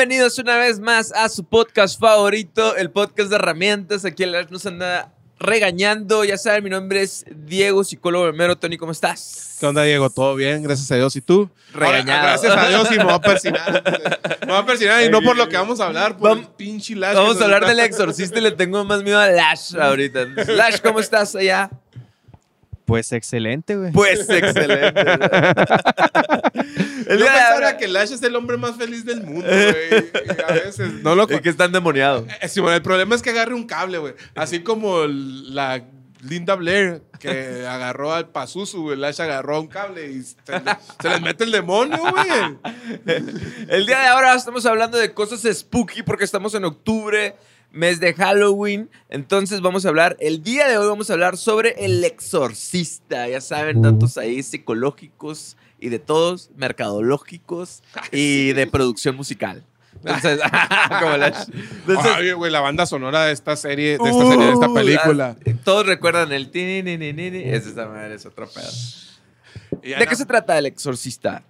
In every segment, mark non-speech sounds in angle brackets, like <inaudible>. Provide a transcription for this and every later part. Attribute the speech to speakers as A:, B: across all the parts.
A: Bienvenidos una vez más a su podcast favorito, el podcast de herramientas. Aquí el nos anda regañando. Ya saben, mi nombre es Diego, psicólogo primero. Tony, ¿cómo estás?
B: ¿Qué onda, Diego? ¿Todo bien? Gracias a Dios. ¿Y tú?
A: Regañado.
B: Ahora, gracias a Dios y me voy a persinar. <laughs> Me voy a persinar y no por lo que vamos a hablar, por
A: Vamos-
B: el pinche Lash.
A: Vamos a hablar del exorcista y le tengo más miedo a Lash ahorita. Lash, ¿cómo estás allá?
C: Pues excelente, güey.
A: Pues excelente.
B: Yo <laughs>
A: El día de
B: pensaba
A: ahora-
B: que Lash es el hombre más feliz del mundo, <laughs> güey. A veces no lo <laughs>
A: Es que está endemoniado.
B: Eh, Simón, el problema es que agarre un cable, güey. Así como el- la Linda Blair que agarró al Pazuzu, güey. Lash agarró un cable y se, le- se les mete el demonio, güey.
A: El día de ahora estamos hablando de cosas spooky porque estamos en octubre, mes de Halloween. Entonces vamos a hablar, el día de hoy vamos a hablar sobre el exorcista. Ya saben, datos ahí psicológicos y de todos, mercadológicos y de producción musical. Entonces, <laughs> como la- entonces,
B: Ay, güey, la banda sonora de esta serie, de esta serie, de esta
A: uh,
B: película.
A: ah, todos recuerdan el esa madre, es otro pedo. ¿De
B: no-
A: qué se trata el exorcista?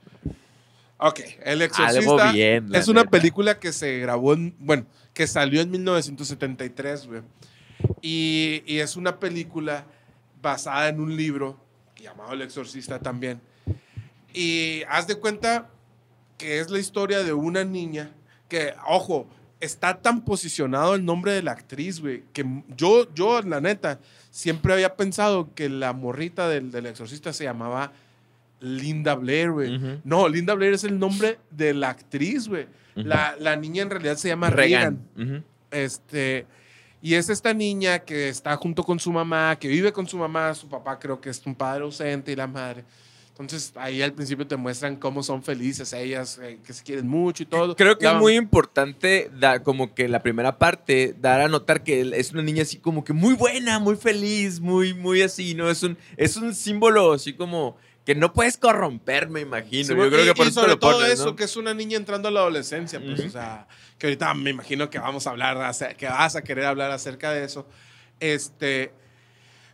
B: Ok, El
A: Algo
B: Exorcista
A: bien,
B: es una
A: neta.
B: película que se grabó, en, bueno, que salió en 1973, güey. Y, y es una película basada en un libro llamado El Exorcista también. Y haz de cuenta que es la historia de una niña que, ojo, está tan posicionado el nombre de la actriz, güey, que yo, yo, la neta, siempre había pensado que la morrita del, del exorcista se llamaba Linda Blair, güey. No, Linda Blair es el nombre de la actriz, güey. La, la niña en realidad se llama Regan. Este, y es esta niña que está junto con su mamá, que vive con su mamá, su papá creo que es un padre ausente y la madre. Entonces ahí al principio te muestran cómo son felices ellas, eh, que se quieren mucho y todo.
A: Creo que
B: La
A: es muy importante da, como que la primera parte dar a notar que es una niña así como que muy buena, muy feliz, muy, muy así, ¿no? Es un, es un símbolo así como que no puedes corromper, me imagino.
B: Sí,
A: Yo creo
B: y-
A: que por
B: y
A: eso te
B: sobre
A: lo
B: todo
A: pones,
B: eso,
A: ¿no?
B: que es una niña entrando a la adolescencia, pues, o sea, que ahorita me imagino que vamos a hablar, que vas a querer hablar acerca de eso. Este,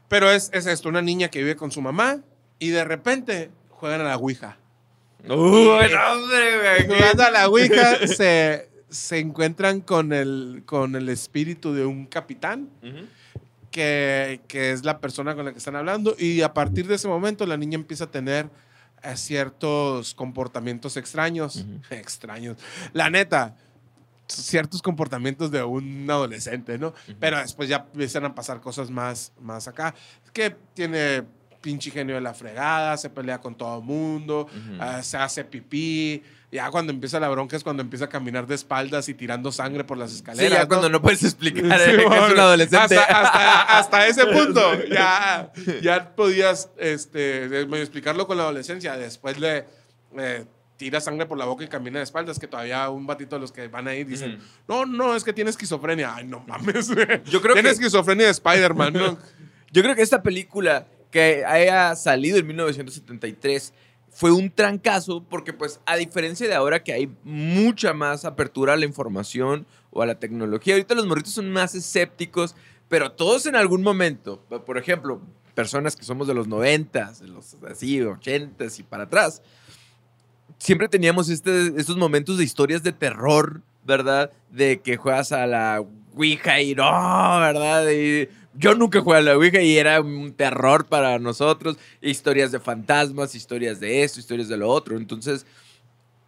B: pero es, es esto, una niña que vive con su mamá y de repente juegan a la Ouija.
A: Uy, <laughs> hombre.
B: Jugando a la Ouija <laughs> se, se encuentran con el, con el espíritu de un capitán. Que, que es la persona con la que están hablando y a partir de ese momento la niña empieza a tener eh, ciertos comportamientos extraños, <laughs> extraños, la neta, ciertos comportamientos de un adolescente, ¿no? Pero después ya empiezan a pasar cosas más, más acá, que tiene pinche genio de la fregada, se pelea con todo el mundo,
A: Ujú.
B: ah, se hace pipí, ya cuando empieza la bronca es cuando empieza a caminar de espaldas y tirando sangre por las
A: Sí,
B: escaleras.
A: ya
B: ¿no?
A: cuando no puedes explicar
B: Sí,
A: eh, <laughs> que es un adolescente.
B: Hasta, hasta- hasta ese punto. <laughs> Ya, ya podías este, explicarlo con la adolescencia. Después le eh, tira sangre por la boca y camina de espaldas. Que todavía un batito de los que van ahí dicen. No, no, es que tiene esquizofrenia. Ay, no mames.
A: Yo creo
B: Tiene
A: que-
B: esquizofrenia de Spider-Man, ¿no? <laughs>
A: Yo creo que esta película que haya salido en 1973 fue un trancazo porque pues a diferencia de ahora que hay mucha más apertura a la información o a la tecnología, ahorita los morritos son más escépticos, pero todos en algún momento, por ejemplo, personas que somos de los 90, de los así 80 y para atrás, siempre teníamos este, estos momentos de historias de terror, ¿verdad? De que juegas a la Ouija y no, ¿verdad? Y yo nunca jugué a la Ouija y era un terror para nosotros. Historias de fantasmas, historias de esto, historias de lo otro. Entonces,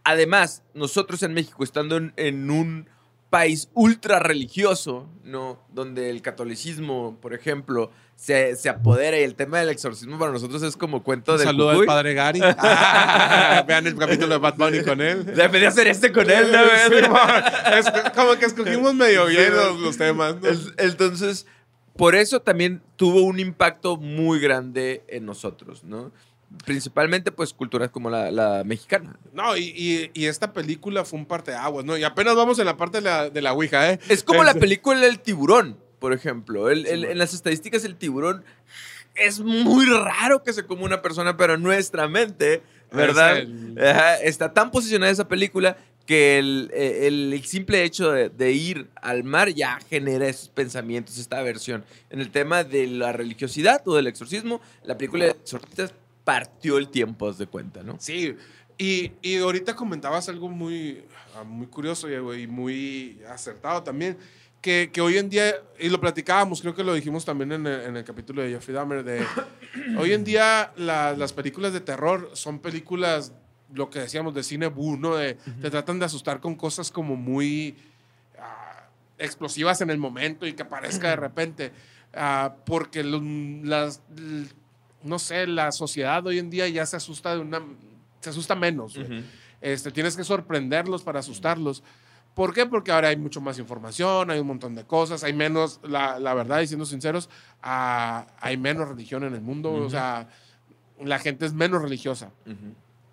A: además, nosotros en México, estando en, en un país ultra religioso, ¿no? Donde el catolicismo, por ejemplo, se, se apodera y el tema del exorcismo para nosotros es como cuento del
B: saludo al padre Gary. <laughs> Ah, vean el capítulo de Bad Bunny con él.
A: Debería hacer este con él, ¿no? <laughs>
B: Sí, man. Es como que escogimos medio bien los, los temas. ¿no?
A: Entonces, por eso también tuvo un impacto muy grande en nosotros, ¿no? Principalmente, pues, culturas como la, la mexicana.
B: No, y, y- y esta película fue un parteaguas, ¿no? Y apenas vamos en la parte de la, de la Ouija, ¿eh?
A: Es como la película El tiburón, por ejemplo. El- en las estadísticas, el tiburón es muy raro que se coma una persona, pero nuestra mente, ¿verdad?
B: Es el-
A: Ajá, está tan posicionada esa película que el, eh, el- el simple hecho de, de ir al mar ya genera esos pensamientos, esta aversión. En el tema de la religiosidad o del exorcismo, la película de exorcistas partió el tiempo, haz de cuenta, ¿no?
B: Sí, Y, y ahorita comentabas algo muy, ah, muy curioso y, muy acertado también, que, que hoy en día, y lo platicábamos, creo que lo dijimos también en el, en el capítulo de Jeffrey Dahmer, de hoy en día la- las películas de terror son películas, lo que decíamos, de cine bu, ¿no? De, Te tratan de asustar con cosas como muy ah, explosivas en el momento y que aparezca de <clears throat> repente, ah, porque lo- las, no sé, la sociedad hoy en día ya se asusta de una, se asusta menos. güey. Este, tienes que sorprenderlos para asustarlos. ¿Por qué? Porque ahora hay mucho más información, hay un montón de cosas, hay menos, la, la verdad, y siendo sinceros, ah, hay menos religión en el mundo, o sea, la gente es menos religiosa.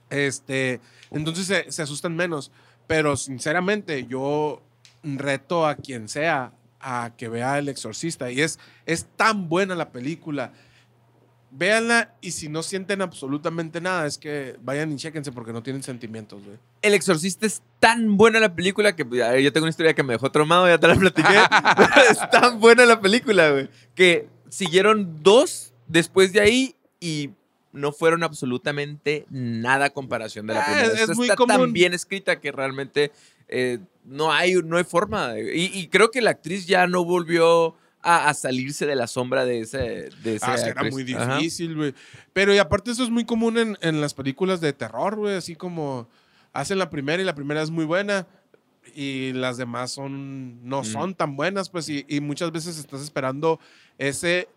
B: Este, entonces se, se asustan menos. Pero sinceramente, yo reto a quien sea a que vea El Exorcista. Y es, es tan buena la película. Véanla y si no sienten absolutamente nada, es que vayan y chéquense porque no tienen sentimientos, güey.
A: El Exorcista es tan buena la película que ver, yo tengo una historia que me dejó traumado, ya te la platiqué. pero <laughs> <laughs> es tan buena la película, güey, que siguieron dos después de ahí y no fueron absolutamente nada a comparación de la
B: Ah,
A: primera.
B: es
A: Esta
B: muy
A: está
B: común.
A: tan bien escrita que realmente eh, no, hay, no hay forma. de- y, y creo que la actriz ya no volvió a, a salirse de la sombra de ese. De
B: Ah, era muy difícil, güey. Pero y aparte eso es muy común en, en las películas de terror, güey. Así como hacen la primera y la primera es muy buena y las demás son no
A: Mm.
B: son tan buenas, pues. Y, y muchas veces estás esperando ese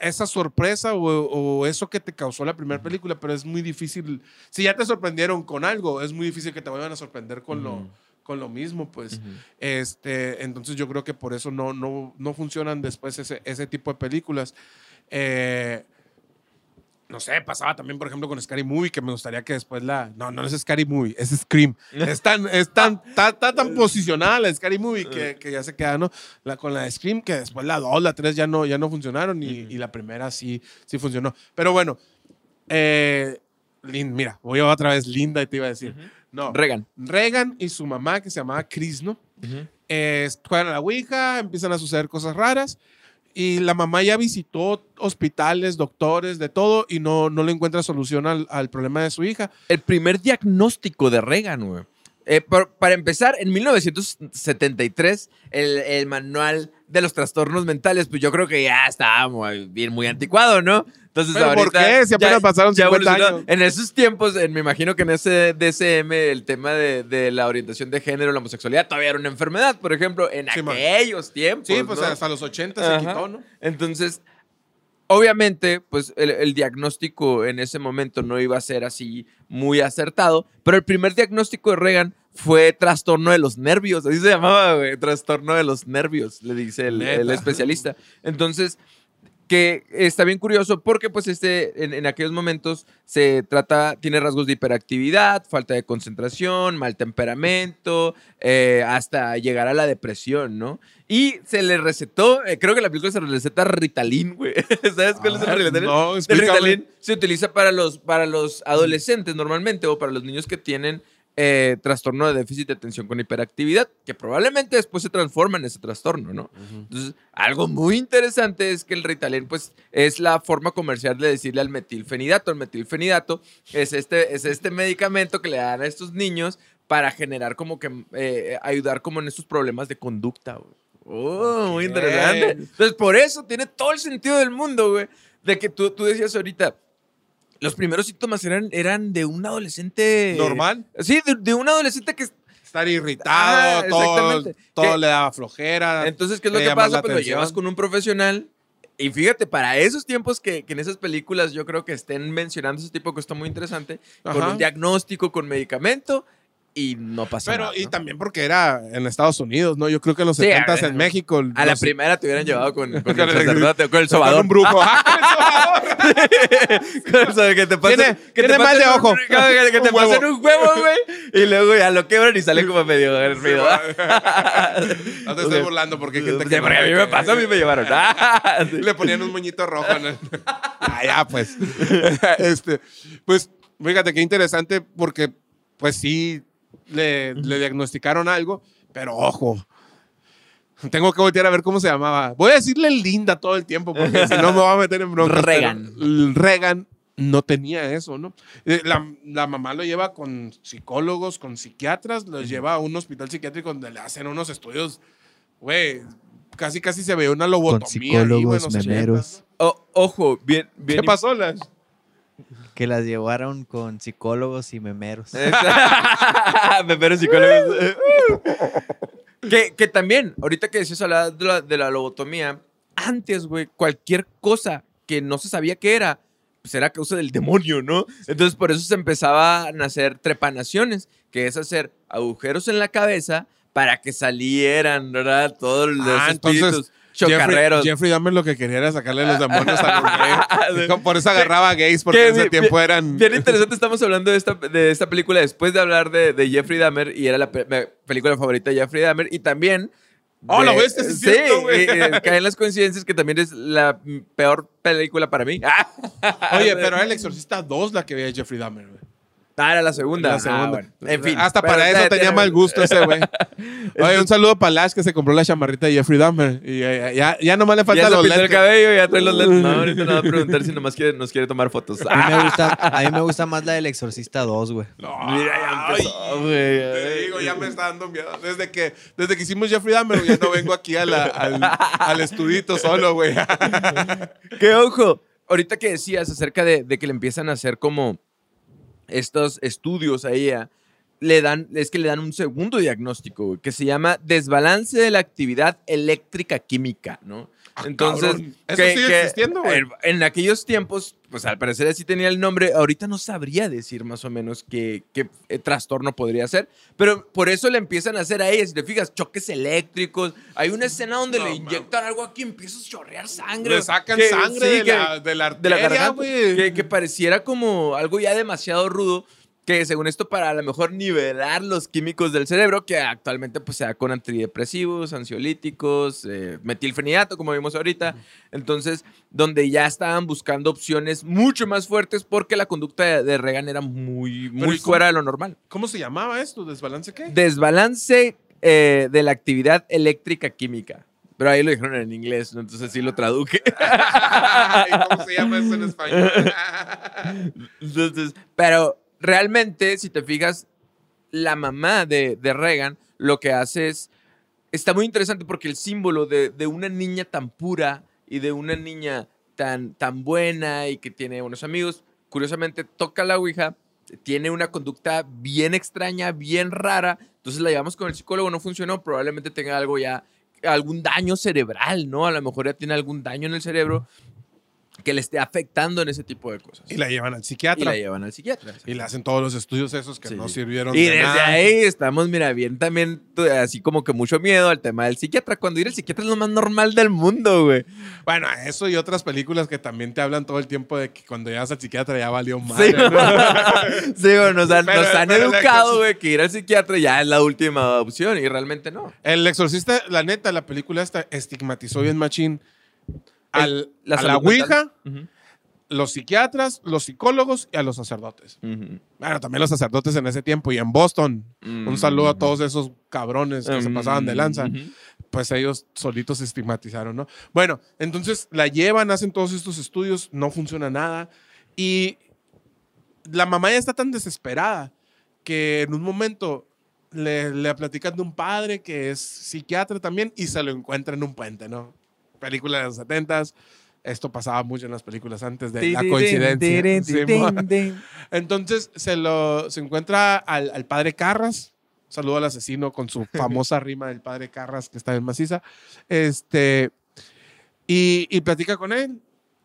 B: esa sorpresa o, o eso que te causó la primera película, pero es muy difícil. Si ya te sorprendieron con algo, es muy difícil que te vuelvan a sorprender con lo con lo mismo, pues. Este, entonces yo creo que por eso no, no, no funcionan después ese, ese tipo de películas. Eh, no sé, pasaba también, por ejemplo, con Scary Movie, que me gustaría que después la... No, no es Scary Movie, es Scream. <laughs> Es tan, es tan, está, está tan posicionada la Scary Movie que, que ya se queda, ¿no? La, con la de Scream, que después la 2, la 3 ya no, ya no funcionaron y, y la primera sí, sí funcionó. Pero bueno, eh, Lin- mira, voy otra vez Linda y te iba a decir. No,
A: Regan.
B: Regan y su mamá, que se llamaba Chris, ¿no?
A: Ujú.
B: Eh, juegan a la Ouija, empiezan a suceder cosas raras. Y la mamá ya visitó hospitales, doctores, de todo, y no, no le encuentra solución al, al problema de su hija.
A: el primer diagnóstico de Reagan, güey. Eh, para empezar, en 1973, el, el manual de los trastornos mentales, pues yo creo que ya estaba muy, bien, muy anticuado, ¿no? Entonces,
B: ¿Pero por qué? Si apenas pasaron 50
A: evolucionó.
B: años.
A: En esos tiempos, en- me imagino que en ese DSM, el tema de, de la orientación de género, la homosexualidad, todavía era una enfermedad, por ejemplo, en
B: Sí, man.
A: aquellos tiempos.
B: Sí, pues
A: ¿no?
B: hasta los 80 se quitó, ¿no?
A: Entonces, obviamente, pues el, el diagnóstico en ese momento no iba a ser así muy acertado, pero el primer diagnóstico de Reagan fue trastorno de los nervios, así se llamaba, güey, trastorno de los nervios, le dice el, especialista. Entonces, que está bien curioso porque pues este en, en aquellos momentos se trata tiene rasgos de hiperactividad falta de concentración mal temperamento eh, hasta llegar a la depresión no y se le recetó eh, creo que la película se le receta Ritalin güey <laughs> sabes cuál es el
B: Ah,
A: Ritalin
B: no,
A: el. Ritalin se utiliza para los para los adolescentes normalmente o para los niños que tienen eh, trastorno de déficit de atención con hiperactividad, que probablemente después se transforma en ese trastorno, ¿no? Entonces, algo muy interesante es que el Ritalin, pues, es la forma comercial de decirle al metilfenidato. El metilfenidato es este, es este medicamento que le dan a estos niños para generar como que, eh, ayudar como en estos problemas de conducta, güey. Oh, muy interesante. Entonces, por eso tiene todo el sentido del mundo, güey. De que tú, tú decías ahorita, los primeros síntomas eran, eran de un adolescente...
B: Normal.
A: Sí, de, de un adolescente que...
B: Estar irritado,
A: Ah,
B: todo, todo
A: Que-
B: le daba flojera.
A: Entonces, ¿qué es lo que pasa? Pues lo llevas con un profesional. Y fíjate, para esos tiempos que, que en esas películas yo creo que estén mencionando ese tipo cosas está muy interesante, con un diagnóstico, con medicamento, y no pasa
B: Pero,
A: nada.
B: y
A: ¿no?
B: también porque era en Estados Unidos, ¿no? Yo creo que en los
A: Sí,
B: 70
A: a ver,
B: en México.
A: A la primera te hubieran llevado con, con <laughs>
B: Con
A: el
B: el-
A: sacerdote, con el
B: con
A: sobador.
B: un brujo. <laughs> Ah,
A: O sea, <laughs> que te pasen,
B: Tiene-
A: que te
B: mal de
A: un-
B: ojo.
A: que, que te pasen un huevo, güey. Y luego ya lo quebran y sale como medio hervido.
B: No te estoy burlando porque hay gente
A: Sí,
B: que.
A: porque a mí me pasó, a mí me llevaron. Ah.
B: Le ponían un moñito rojo. el- ah, ya, pues. este, pues, fíjate qué interesante porque, pues sí, le, le diagnosticaron algo, pero ojo. Tengo que voltear a ver cómo se llamaba. Voy a decirle Linda todo el tiempo porque si no me voy a meter en bronca.
A: Regan.
B: Regan no tenía eso, ¿no? Eh, La, la mamá lo lleva con psicólogos, con psiquiatras, los lleva a un hospital psiquiátrico donde le hacen unos estudios, güey, casi casi se ve una lobotomía. ahí, güey, en
C: psicólogos,
B: los 80s,
C: memeros.
A: O- ojo, bien, bien.
B: ¿Qué pasó, Las?
C: Que las llevaron con psicólogos y memeros. <laughs>
A: Memeros psicólogos. <laughs> que, que también, ahorita que decías hablar de la, de la lobotomía, antes, güey, cualquier cosa que no se sabía qué era, pues era causa del demonio, ¿no? Entonces por eso se empezaban a hacer trepanaciones, que es hacer agujeros en la cabeza para que salieran, ¿verdad? Todos los
B: Ah,
A: espíritus
B: entonces,
A: chocarreros.
B: Jeffrey, Jeffrey Dahmer lo que quería era sacarle los demonios a los gays. Por eso agarraba gays, porque
A: Que
B: en ese
A: bien-
B: tiempo eran...
A: Bien interesante, estamos hablando de esta, de esta película después de hablar de, de Jeffrey Dahmer y era la pe- película favorita de Jeffrey Dahmer y también...
B: Oh, ¿lo viste? Sí, cierto, güey.
A: eh, caen las coincidencias que también es la peor película para mí.
B: Oye, <laughs> pero era El Exorcista 2 la que veía Jeffrey Dahmer, güey.
A: Ah, era la segunda.
B: La
A: Ah, bueno. En fin.
B: Hasta para eso
A: eh,
B: tenía
A: tiene-
B: mal gusto ese güey. <laughs> Oye, un saludo para Lash que se compró la chamarrita de Jeffrey Dahmer. Y ya, ya, ya, ya nomás le
A: Ya
B: faltan
A: se
B: los
A: pintó el
B: lentes.
A: cabello, ya trae los lentes. <laughs> No, ahorita no va a preguntar si nomás quiere, nos quiere tomar fotos.
C: A mí, me gusta, a mí me gusta más la del Exorcista 2, güey.
B: No,
A: Mira, ya empezó,
B: ay,
A: güey.
B: Te digo, ya me está dando miedo. Desde que, desde que hicimos Jeffrey Dahmer, ya no vengo aquí a la- al, al estudito solo, güey. <laughs>
A: ¡Qué ojo! Ahorita que decías acerca de, de que le empiezan a hacer como estos estudios a ella, le dan, es que le dan un segundo diagnóstico, güey, que se llama desbalance de la actividad eléctrica química, ¿no? Entonces,
B: Ah, cabrón. ¿Eso sigue existiendo, güey?
A: En, en aquellos tiempos, pues al parecer así tenía el nombre. Ahorita no sabría decir más o menos qué, qué, eh, trastorno podría ser. Pero por eso le empiezan a hacer a ella, si te fijas, choques eléctricos. Hay una escena donde
B: No,
A: le inyectan algo aquí y empieza a chorrear sangre.
B: Le sacan
A: Que-
B: sangre
A: sí,
B: de,
A: que-
B: la, de la
A: de la
B: arteria,
A: garganta, que pareciera como algo ya demasiado rudo, que según esto para a lo mejor nivelar los químicos del cerebro, que actualmente pues se da con antidepresivos, ansiolíticos, eh, metilfenidato, como vimos ahorita, entonces donde ya estaban buscando opciones mucho más fuertes porque la conducta de, de Reagan era muy, muy
B: ¿y cómo-
A: fuera de lo normal.
B: ¿Cómo se llamaba esto? ¿Desbalance qué?
A: Desbalance eh, de la actividad eléctrica química. Pero ahí lo dijeron en inglés, ¿no? entonces sí lo traduje. <laughs>
B: ¿Y ¿Cómo se llama eso en español? <laughs>
A: Entonces, pero realmente, si te fijas, la mamá de, de Reagan lo que hace es. Está muy interesante porque el símbolo de, una niña tan pura y de una niña tan, tan buena y que tiene buenos amigos, curiosamente toca la Ouija, tiene una conducta bien extraña, bien rara. Entonces la llevamos con el psicólogo, no funcionó, probablemente tenga algo ya, algún daño cerebral, ¿no? A lo mejor ya tiene algún daño en el cerebro que le esté afectando en ese tipo de cosas.
B: y la llevan al
A: Y
B: psiquiatra.
A: la llevan al psiquiatra.
B: Y le hacen todos los estudios esos que
A: Sí.
B: no sirvieron
A: Y
B: de
A: desde
B: nada.
A: ahí estamos, mira, bien también, así como que mucho miedo al tema del psiquiatra. Cuando ir al psiquiatra es lo más normal del mundo, güey.
B: Bueno, eso y otras películas que también te hablan todo el tiempo de que cuando llegas al psiquiatra ya valió
A: Sí,
B: madre. ¿no? <laughs>
A: sí, güey, nos han,
B: Pero-
A: nos han educado, güey, que ir al psiquiatra ya es la última opción y realmente no.
B: El exorcista, la neta, la película esta estigmatizó bien machín al,
A: la
B: a la Ouija, los psiquiatras, los psicólogos y a los sacerdotes. Bueno, también los sacerdotes en ese tiempo y en Boston. Un saludo a
A: Mm.
B: todos esos cabrones que se
A: Mm,
B: pasaban de lanza. Pues ellos solitos se estigmatizaron, ¿no? Bueno, entonces la llevan, hacen todos estos estudios, no funciona nada. Y la mamá ya está tan desesperada que en un momento le, le platican de un padre que es psiquiatra también y se lo encuentra en un puente, ¿no? Película de los 70 Esto pasaba mucho en las películas antes de la coincidencia. Entonces se lo se encuentra al, al padre Carras. Saludo al asesino con su <laughs> famosa rima del padre Carras que está en maciza. Este, y, y platica con él.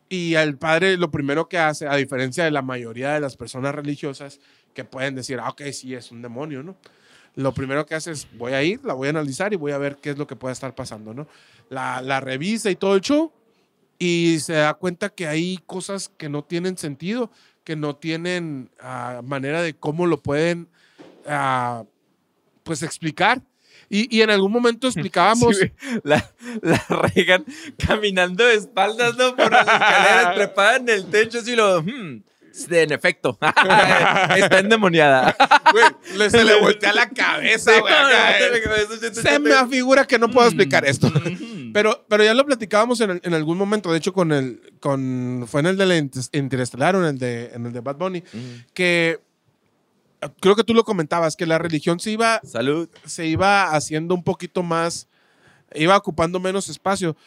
B: Y al padre lo primero que hace, a diferencia de la mayoría de las personas religiosas que pueden decir, ah, ok, sí, es un demonio, ¿no? Lo primero que hace es, voy a ir, la voy a analizar y voy a ver qué es lo que puede estar pasando, ¿no? La, la revisa y todo el show y se da cuenta que hay cosas que no tienen sentido, que no tienen ah, manera de cómo lo pueden, ah, pues, explicar. Y, y en algún momento <laughs> explicábamos...
A: Sí, la, la Reagan caminando de espaldas, ¿no? Por las escaleras, <laughs> trepada en el techo, así lo. hmm, en efecto. <laughs> Está endemoniada.
B: Güey, se le voltea la cabeza, güey. eh.
A: no, no, no,
B: Se me afigura que no puedo explicar esto. Pero, pero ya lo platicábamos en, en algún momento, de hecho, con el, con, fue en el de la Inter- Interestelar o en el de, en el de Bad Bunny, que eh, creo que tú lo comentabas, que la religión se iba,
A: Salud.
B: se iba haciendo un poquito más, iba ocupando menos espacio.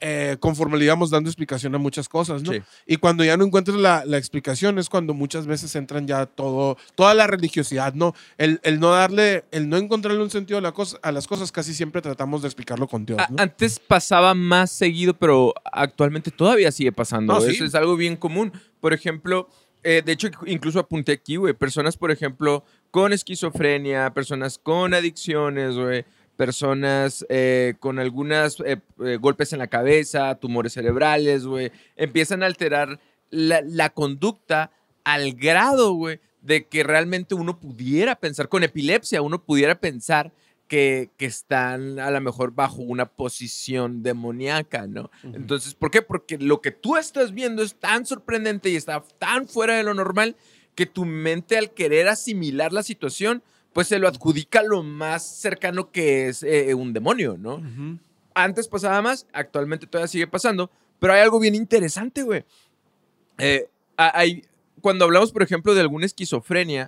B: Eh, conforme le íbamos dando explicación a muchas cosas, ¿no?
A: Sí.
B: Y cuando ya no encuentras la, la explicación es cuando muchas veces entran ya todo, toda la religiosidad, ¿no? El, el no darle, el no encontrarle un sentido a, la cosa, a las cosas, casi siempre tratamos de explicarlo con Dios.
A: Antes pasaba más seguido, pero actualmente todavía sigue pasando.
B: No, sí.
A: Eso es algo bien común. Por ejemplo, eh, de hecho, incluso apunté aquí, güey, personas, por ejemplo, con esquizofrenia, personas con adicciones, güey, personas eh, con algunos golpes en la cabeza, tumores cerebrales, güey, empiezan a alterar la, la conducta al grado, güey, de que realmente uno pudiera pensar, con epilepsia, uno pudiera pensar que, que están a lo mejor bajo una posición demoníaca, ¿no? Entonces, ¿por qué? Porque lo que tú estás viendo es tan sorprendente y está tan fuera de lo normal que tu mente al querer asimilar la situación, pues se lo adjudica lo más cercano que es eh, un demonio, ¿no? Antes pasaba más, actualmente todavía sigue pasando, pero hay algo bien interesante, güey. Eh, hay, cuando hablamos, por ejemplo, de alguna esquizofrenia,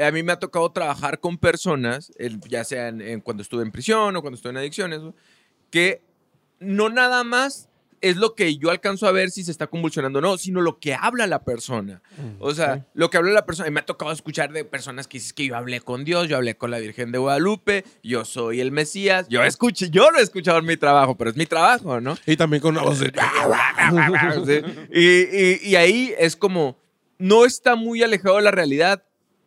A: a mí me ha tocado trabajar con personas, ya sea en, en cuando estuve en prisión o cuando estuve en adicciones, que no nada más es lo que yo alcanzo a ver si se está convulsionando o no, sino lo que habla la persona. O sea, lo que habla la persona. Y me ha tocado escuchar de personas que dicen que yo hablé con Dios, yo hablé con la Virgen de Guadalupe, yo soy el Mesías. Yo escuché, yo lo he escuchado en mi trabajo, pero es mi trabajo, ¿no?
B: Y también con una voz de... <laughs>
A: Y, y- y ahí es como, no está muy alejado de la realidad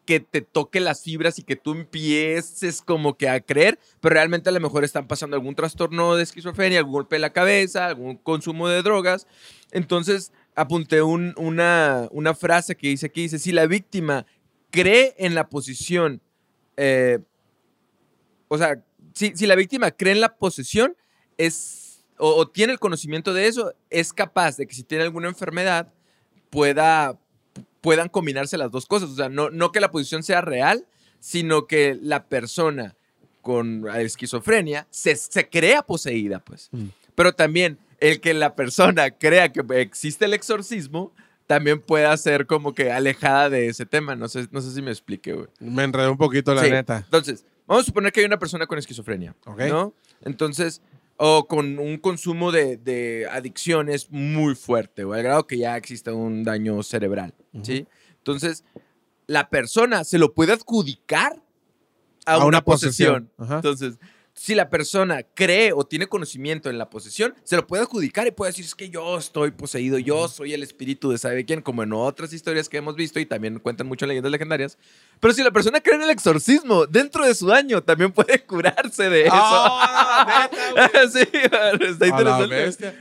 A: que te toque las fibras y que tú empieces como que a creer, pero realmente a lo mejor están pasando algún trastorno de esquizofrenia, algún golpe en la cabeza, algún consumo de drogas. Entonces apunté un- una, una frase que dice aquí, dice, si la víctima cree en la posición, eh, o sea, si, si la víctima cree en la posesión, es, o tiene el conocimiento de eso, es capaz de que si tiene alguna enfermedad, pueda, puedan combinarse las dos cosas. O sea, no, no que la posición sea real, sino que la persona con esquizofrenia se, se crea poseída, pues.
B: Mm.
A: Pero también el que la persona crea que existe el exorcismo, también puede ser como que alejada de ese tema. No sé, no sé si me explique, güey.
B: Me enredé un poquito, la
A: Sí.
B: neta.
A: Entonces, vamos a suponer que hay una persona con esquizofrenia,
B: Ok.
A: ¿no? Entonces, o con un consumo de, de adicciones muy fuerte, o al grado que ya existe un daño cerebral, ¿sí? Entonces, la persona se lo puede adjudicar a,
B: A
A: una,
B: una
A: posesión.
B: posesión.
A: Entonces, si la persona cree o tiene conocimiento en la posesión, se lo puede adjudicar y puede decir, es que yo estoy poseído, yo soy el espíritu de sabe quién, como en otras historias que hemos visto y también cuentan mucho en leyendas legendarias. Pero si la persona cree en el exorcismo, dentro de su año también puede <laughs> curarse de eso.
B: Güey. <laughs>
A: sí, está interesante.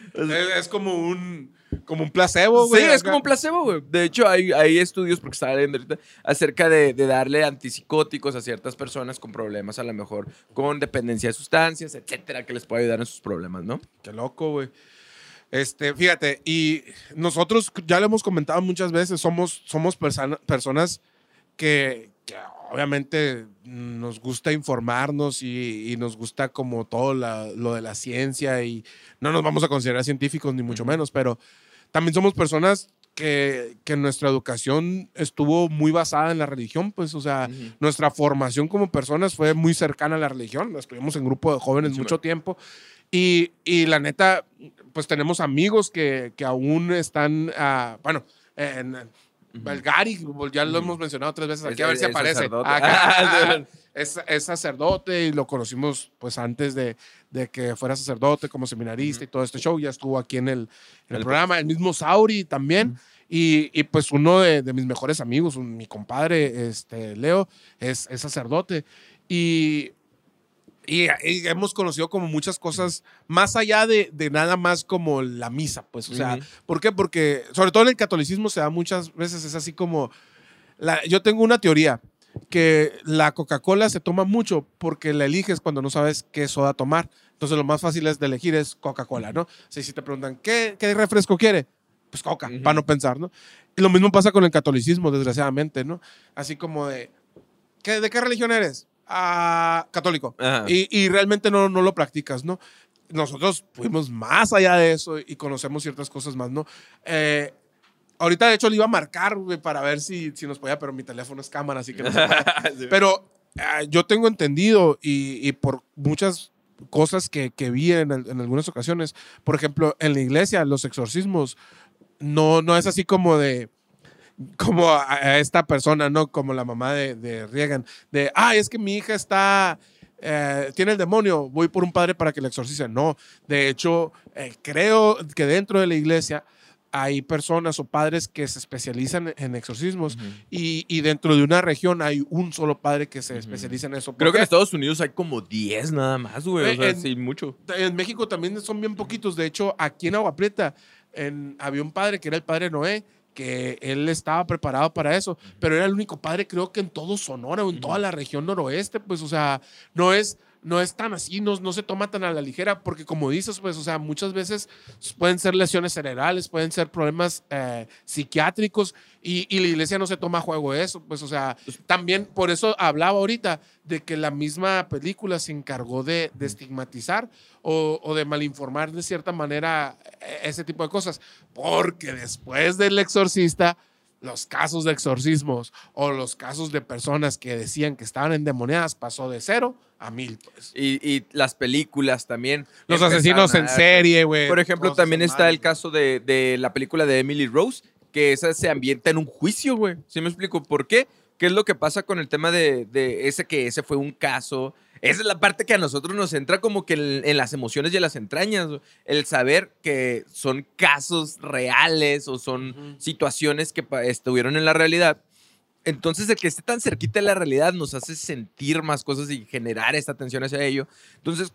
B: es como un como un placebo, güey.
A: Sí, es como un placebo, güey. De hecho, hay, hay estudios, porque estaba leyendo ahorita, acerca de, de darle antipsicóticos a ciertas personas con problemas, a lo mejor con dependencia de sustancias, etcétera, que les puede ayudar en sus problemas, ¿no?
B: Qué loco, güey. Este, fíjate, y nosotros ya lo hemos comentado muchas veces, somos, somos persona- personas que, que obviamente nos gusta informarnos y, y nos gusta como todo la- lo de la ciencia y no nos vamos a considerar científicos ni mucho menos, pero también somos personas que, que nuestra educación estuvo muy basada en la religión, pues, o sea,
A: Ujú.
B: nuestra formación como personas fue muy cercana a la religión, estuvimos en grupo de jóvenes
A: Sí,
B: mucho tiempo y, y la neta, pues tenemos amigos que, que aún están, ah, bueno, en, el Gary, ya lo hemos mencionado tres veces aquí, a ver si
A: es
B: aparece.
A: sacerdote.
B: Acá, <laughs> es, es sacerdote y lo conocimos pues antes de, de que fuera sacerdote como seminarista y todo este show. Ya estuvo aquí en el, en el
A: El-
B: programa. El mismo Sauri también. y, y, pues uno de, de mis mejores amigos, un- mi compadre este, Leo, es, es sacerdote. Y, y, y hemos conocido como muchas cosas más allá de, de nada más como la misa, pues, o sea,
A: Ujú.
B: ¿por qué? Porque sobre todo en el catolicismo se da muchas veces, es así como, la- yo tengo una teoría, que la Coca-Cola se toma mucho porque la eliges cuando no sabes qué soda tomar. Entonces lo más fácil es de elegir es Coca-Cola, ¿no? Si, si te preguntan, ¿qué, ¿qué refresco quiere? Pues Coca,
A: Ujú.
B: para no pensar, ¿no? Y lo mismo pasa con el catolicismo, desgraciadamente, ¿no? Así como de, ¿qué, ¿de qué religión eres? Católico. Y, y realmente no, no lo practicas, ¿no? nosotros fuimos más allá de eso y conocemos ciertas cosas más, ¿no? Eh, ahorita, de hecho, le iba a marcar, güey, para ver si, si nos podía, pero mi teléfono es cámara, así que no se puede. <laughs> Pero ah, yo tengo entendido y, y por muchas cosas que, que vi en, en algunas ocasiones, por ejemplo, en la iglesia, los exorcismos, no, no es así como de como a, a esta persona, ¿no? Como la mamá de, de Reagan, de, ay, es que mi hija está, eh, tiene el demonio, voy por un padre para que le exorcice. No, de hecho, eh, creo que dentro de la iglesia hay personas o padres que se especializan en exorcismos y, y dentro de una región hay un solo padre que se especializa en eso.
A: Creo que en Estados Unidos hay como 10 nada más, güey. O
B: Eh,
A: sea, sí, mucho.
B: en México también son bien poquitos. De hecho, aquí en Agua Prieta en- había un padre que era el padre Noé, que él estaba preparado para eso, pero era el único padre, creo que en todo Sonora o en toda la región noroeste, pues, o sea, no es, no es tan así, no, no se toma tan a la ligera, porque como dices, pues, o sea, muchas veces pueden ser lesiones cerebrales, pueden ser problemas eh, psiquiátricos y, y la iglesia no se toma a juego de eso, pues, o sea, también por eso hablaba ahorita de que la misma película se encargó de, de estigmatizar o, o de malinformar de cierta manera eh, ese tipo de cosas, porque después del exorcista, los casos de exorcismos o los casos de personas que decían que estaban endemoniadas pasó de cero a mil, pues.
A: Y, y las películas también.
B: Los asesinos en serie, güey.
A: Por ejemplo,
B: cosas
A: también está
B: mal.
A: el caso de, de la película de Emily Rose, que esa se ambienta en un juicio, güey. ¿Sí me explico? ¿Por qué? ¿Qué es lo que pasa con el tema de, de ese que ese fue un caso? Esa es la parte que a nosotros nos entra como que en, en las emociones y en las entrañas. El saber que son casos reales o son situaciones que estuvieron en la realidad. Entonces, el que esté tan cerquita de la realidad nos hace sentir más cosas y generar esta atención hacia ello. Entonces,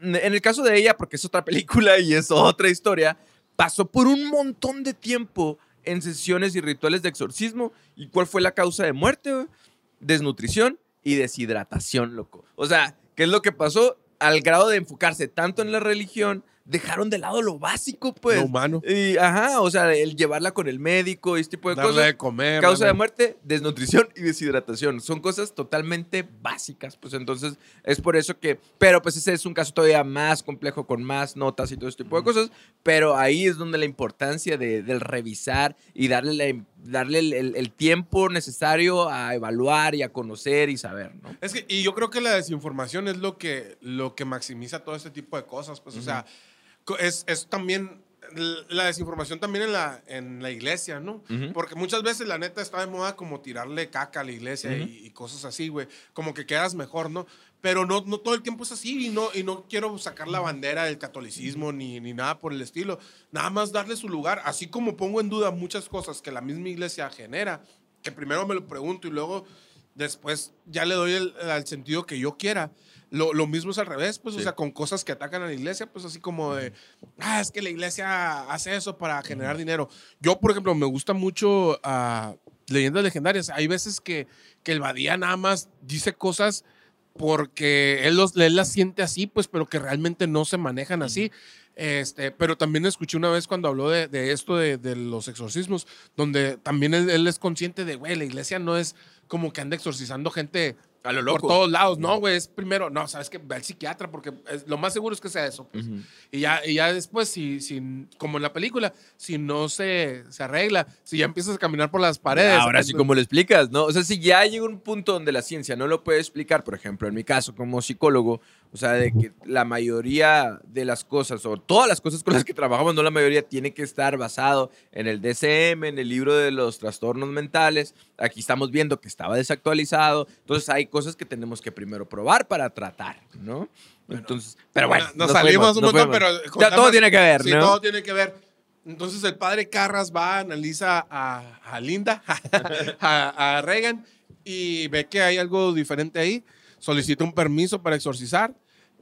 A: en el caso de ella, porque es otra película y es otra historia, pasó por un montón de tiempo en sesiones y rituales de exorcismo. ¿Y cuál fue la causa de muerte? Desnutrición y deshidratación, loco. O sea, ¿qué es lo que pasó? Al grado de enfocarse tanto en la religión, dejaron de lado lo básico, pues.
B: Lo humano.
A: Y, ajá, o sea, el llevarla con el médico y este tipo de
B: Darle
A: cosas.
B: de comer.
A: Causa de muerte, desnutrición y deshidratación. Son cosas totalmente básicas. Pues entonces es por eso que. Pero pues ese es un caso todavía más complejo, con más notas y todo este tipo de cosas. Pero ahí es donde la importancia de, del revisar y darle, la- darle el, el- el tiempo necesario a evaluar y a conocer y saber, ¿no?
B: Es que, y yo creo que la desinformación es lo que, lo que maximiza todo este tipo de cosas. Pues, o sea, es, es también la desinformación también en la, en la iglesia, ¿no? Porque muchas veces la neta está de moda como tirarle caca a la iglesia y, y cosas así, güey. Como que quedas mejor, ¿no? Pero no, no todo el tiempo es así y no, y no quiero sacar la bandera del catolicismo ni, ni nada por el estilo. Nada más darle su lugar. Así como pongo en duda muchas cosas que la misma iglesia genera, que primero me lo pregunto y luego después ya le doy el, al sentido que yo quiera. Lo, lo mismo es al revés, pues, o
A: Sí.
B: sea, con cosas que atacan a la iglesia, pues así como de, ah, es que la iglesia hace eso para generar dinero. Yo, por ejemplo, me gusta mucho ah, leyendas legendarias. Hay veces que, que el Badía nada más dice cosas porque él, los, él las siente así, pues, pero que realmente no se manejan así. Este, pero también escuché una vez cuando habló de, de esto de, de los exorcismos, donde también él, él es consciente de, güey, la iglesia no es como que anda exorcizando gente
A: A lo
B: por
A: loco.
B: todos lados. No, güey, es primero, no, sabes que ve al psiquiatra porque es- lo más seguro es que sea eso. pues. Y ya, y ya después, si, si, como en la película, si no se, se arregla, si ya empiezas a caminar por las paredes.
A: Ahora sí,
B: entonces-
A: como lo explicas, ¿no? O sea, si ya llega un punto donde la ciencia no lo puede explicar, por ejemplo, en mi caso como psicólogo, o sea, de que la mayoría de las cosas, o todas las cosas con las que trabajamos, no la mayoría, tiene que estar basado en el DCM, en el libro de los trastornos mentales. Aquí estamos viendo que estaba desactualizado. Entonces hay cosas que tenemos que primero probar para tratar, ¿no? Entonces, pero bueno.
B: nos
A: no
B: salimos
A: fuimos,
B: un montón,
A: fuimos.
B: pero.
A: Ya,
B: contamos-
A: todo tiene que ver,
B: Sí,
A: ¿no?
B: todo tiene que ver. Entonces el padre Carras va, analiza a, a Linda, <laughs> a, a Reagan, y ve que hay algo diferente ahí. Solicita un permiso para exorcizar.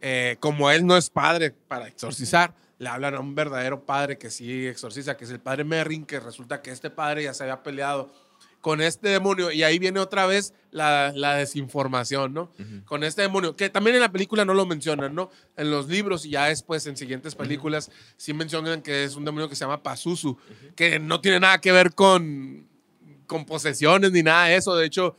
B: Eh, como él no es padre para exorcizar, le hablan a un verdadero padre que sí exorciza, que es el padre Merrin, que resulta que este padre ya se había peleado con este demonio. Y ahí viene otra vez la, la desinformación, ¿no? Con este demonio, que también en la película no lo mencionan, ¿no? En los libros y ya después en siguientes películas sí mencionan que es un demonio que se llama Pazuzu, que no tiene nada que ver con, con posesiones ni nada de eso. De hecho,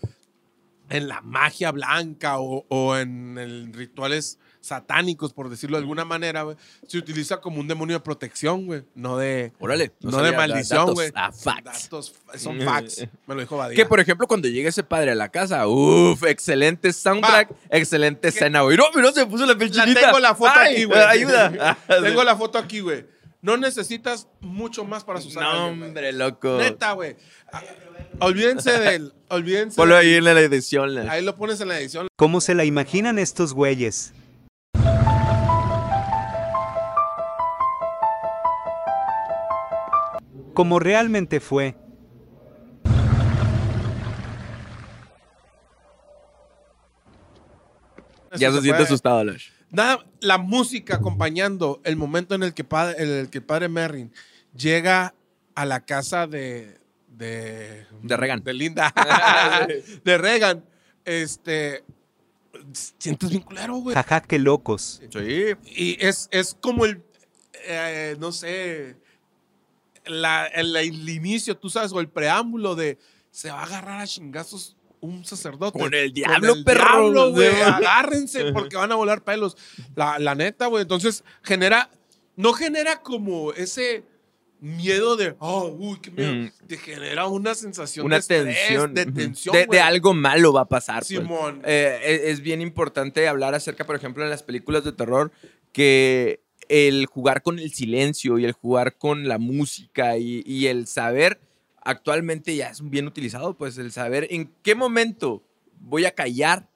B: en la magia blanca o, o en el rituales satánicos, por decirlo de alguna manera, güey, se utiliza como un demonio de protección, güey, no de,
A: Órale.
B: no, de maldición,
A: datos.
B: güey.
A: Ah, facts.
B: Datos, son facts. Me lo dijo Badía.
A: Que por ejemplo, cuando llega ese padre a la casa, uff, excelente soundtrack, excelente escena, güey. No, pero se puso la piel
B: La
A: chinita.
B: tengo la foto
A: Ay,
B: aquí, <laughs> güey.
A: Ayuda. <laughs>
B: Tengo la foto aquí, güey. No necesitas mucho más para sus
A: No, hombre, loco.
B: Neta, güey. Olvídense del. Olvídense.
A: Ponlo ahí en la edición. la-
B: Ahí lo pones en la edición.
D: ¿Cómo se la imaginan estos güeyes? Como realmente fue.
A: Ya se siente asustado, Lash.
B: Nada, la música acompañando el momento en el que padre, en el que padre Merrin llega a la casa de. De,
A: De Reagan.
B: De Linda. <laughs> de Reagan. Este. Sientes bien culero, güey.
D: Jaja, qué locos.
A: Sí.
B: Y es, es como el, eh, no sé, la, el, el inicio, tú sabes, o el preámbulo de se va a agarrar a chingazos un sacerdote.
A: Con el diablo,
B: el
A: perro,
B: diablo, güey. Agárrense <laughs> porque van a volar pelos. La, la neta, güey. Entonces, genera, no genera como ese miedo de, oh, uy, qué miedo.
A: Mm.
B: Te genera una sensación
A: Una
B: de estrés,
A: tensión.
B: de tensión.
A: De, algo malo va a pasar. pues.
B: Simón.
A: Eh, es, es bien importante hablar acerca, por ejemplo, en las películas de terror, que el jugar con el silencio y el jugar con la música y, y el saber actualmente ya es bien utilizado, pues el saber en qué momento voy a callar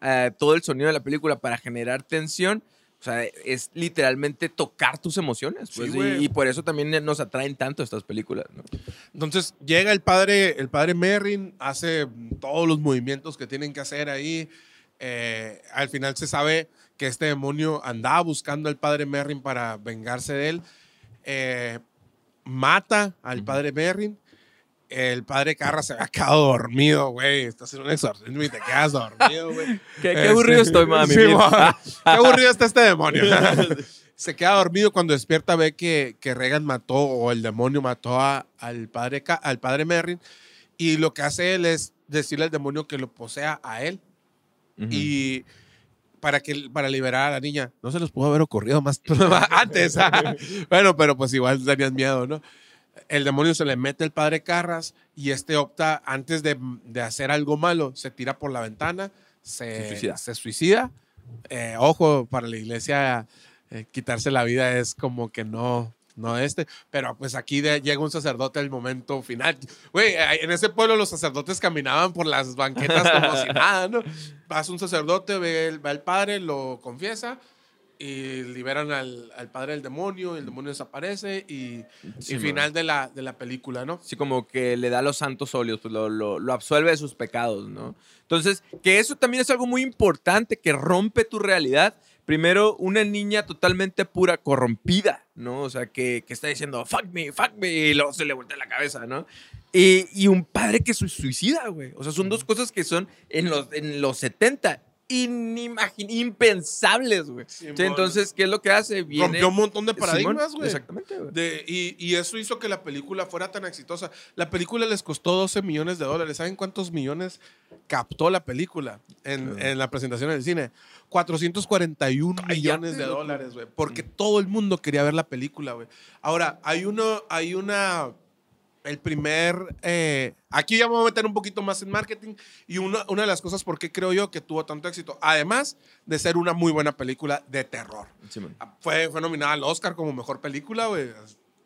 A: eh, todo el sonido de la película para generar tensión. O sea, es literalmente tocar tus emociones.
B: Sí,
A: Pues, y- por eso también nos atraen tanto estas películas. ¿no?
B: Entonces llega el padre, el padre Merrin, hace todos los movimientos que tienen que hacer ahí. Eh, al final se sabe que este demonio andaba buscando al padre Merrin para vengarse de él. Eh, mata al padre Merrin. El padre Carra se había quedado dormido, güey. Estás en un exorcismo y te quedas dormido, güey. <laughs>
A: Qué, qué
B: Este,
A: aburrido estoy, mami.
B: sí, <laughs> <laughs> qué aburrido está este demonio. Se queda dormido cuando despierta, ve que, que Regan mató o el demonio mató a- al, padre, al padre Merrin. Y lo que hace él es decirle al demonio que lo posea a él. Y para, que, para liberar a la niña. No se les pudo haber ocurrido más <laughs> antes. ah. bueno, pero pues igual tenían miedo, ¿no? El demonio se le mete al padre Carras y este opta, antes de, de hacer algo malo, se tira por la ventana, se,
A: Se suicida.
B: se suicida. Eh, ojo, para la iglesia, eh, quitarse la vida es como que no, no este. Pero pues aquí de- llega un sacerdote al momento final. Güey, en ese pueblo los sacerdotes caminaban por las banquetas como si <laughs> nada, ¿no? Pasa un sacerdote, ve, el- va el padre, lo confiesa y liberan al, al padre del demonio, el demonio desaparece y,
A: Sí,
B: y final de la, de la película, ¿no?
A: Sí, como que le da los santos óleos, pues lo, lo- lo absuelve de sus pecados, ¿no? Entonces, que eso también es algo muy importante, que rompe tu realidad. Primero, una niña totalmente pura, corrompida, ¿no? O sea, que, que está diciendo, fuck me, fuck me, y luego se le voltea la cabeza, ¿no? Y, y un padre que se suicida, güey. O sea, son dos cosas que son en los, en los 70 inimagin impensables, güey. Sí, entonces, ¿qué es lo que hace? Viene...
B: Rompió un montón de paradigmas, güey.
A: Exactamente, güey.
B: Y, y eso hizo que la película fuera tan exitosa. La película les costó 12 millones de dólares. ¿Saben cuántos millones captó la película en, la presentación del cine? 441
A: Cállate,
B: millones de dólares, güey. Porque todo el mundo quería ver la película, güey. Ahora, hay uno, hay una... El primer... eh, aquí ya me voy a meter un poquito más en marketing. Y una, una de las cosas por qué creo yo que tuvo tanto éxito. Además de ser una muy buena película de terror.
A: Simón.
B: Fue, fue nominada al Oscar como mejor película, güey.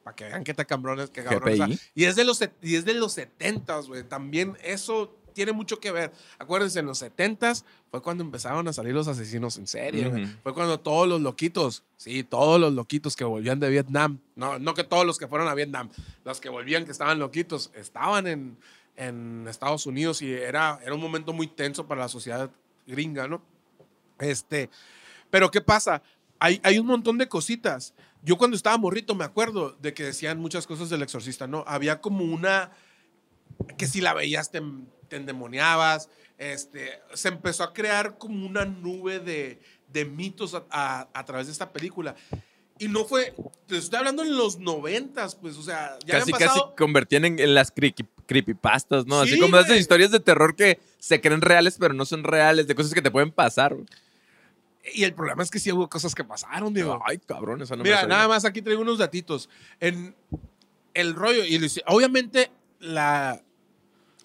B: Para que vean qué te cabrones, qué cabrones. Y es de los, y es de los 70, güey. También eso tiene mucho que ver. Acuérdense, en los 70 fue cuando empezaron a salir los asesinos en serie. Fue cuando todos los loquitos, sí, todos los loquitos que volvían de Vietnam, no, no que todos los que fueron a Vietnam, los que volvían que estaban loquitos, estaban en, en Estados Unidos y era, era un momento muy tenso para la sociedad gringa, ¿no? Este, pero ¿qué pasa? Hay, hay un montón de cositas. Yo cuando estaba morrito me acuerdo de que decían muchas cosas del exorcista, ¿no? Había como una que si la veías te, te endemoniabas. Este, se empezó a crear como una nube de, de mitos a, a- a través de esta película. Y no fue, te estoy hablando en los noventas, pues, o sea, ya
A: casi,
B: habían
A: casi
B: pasado,
A: convertían en, en las creepy- creepypastas, ¿no? Así
B: Sí,
A: como esas historias de terror que se creen reales, pero no son reales, de cosas que te pueden pasar.
B: Y el problema es que sí hubo cosas que pasaron, Diego.
A: Ay, cabrón, esa no me
B: Mira,
A: sabía.
B: nada más aquí traigo unos datitos. En el rollo, y obviamente la,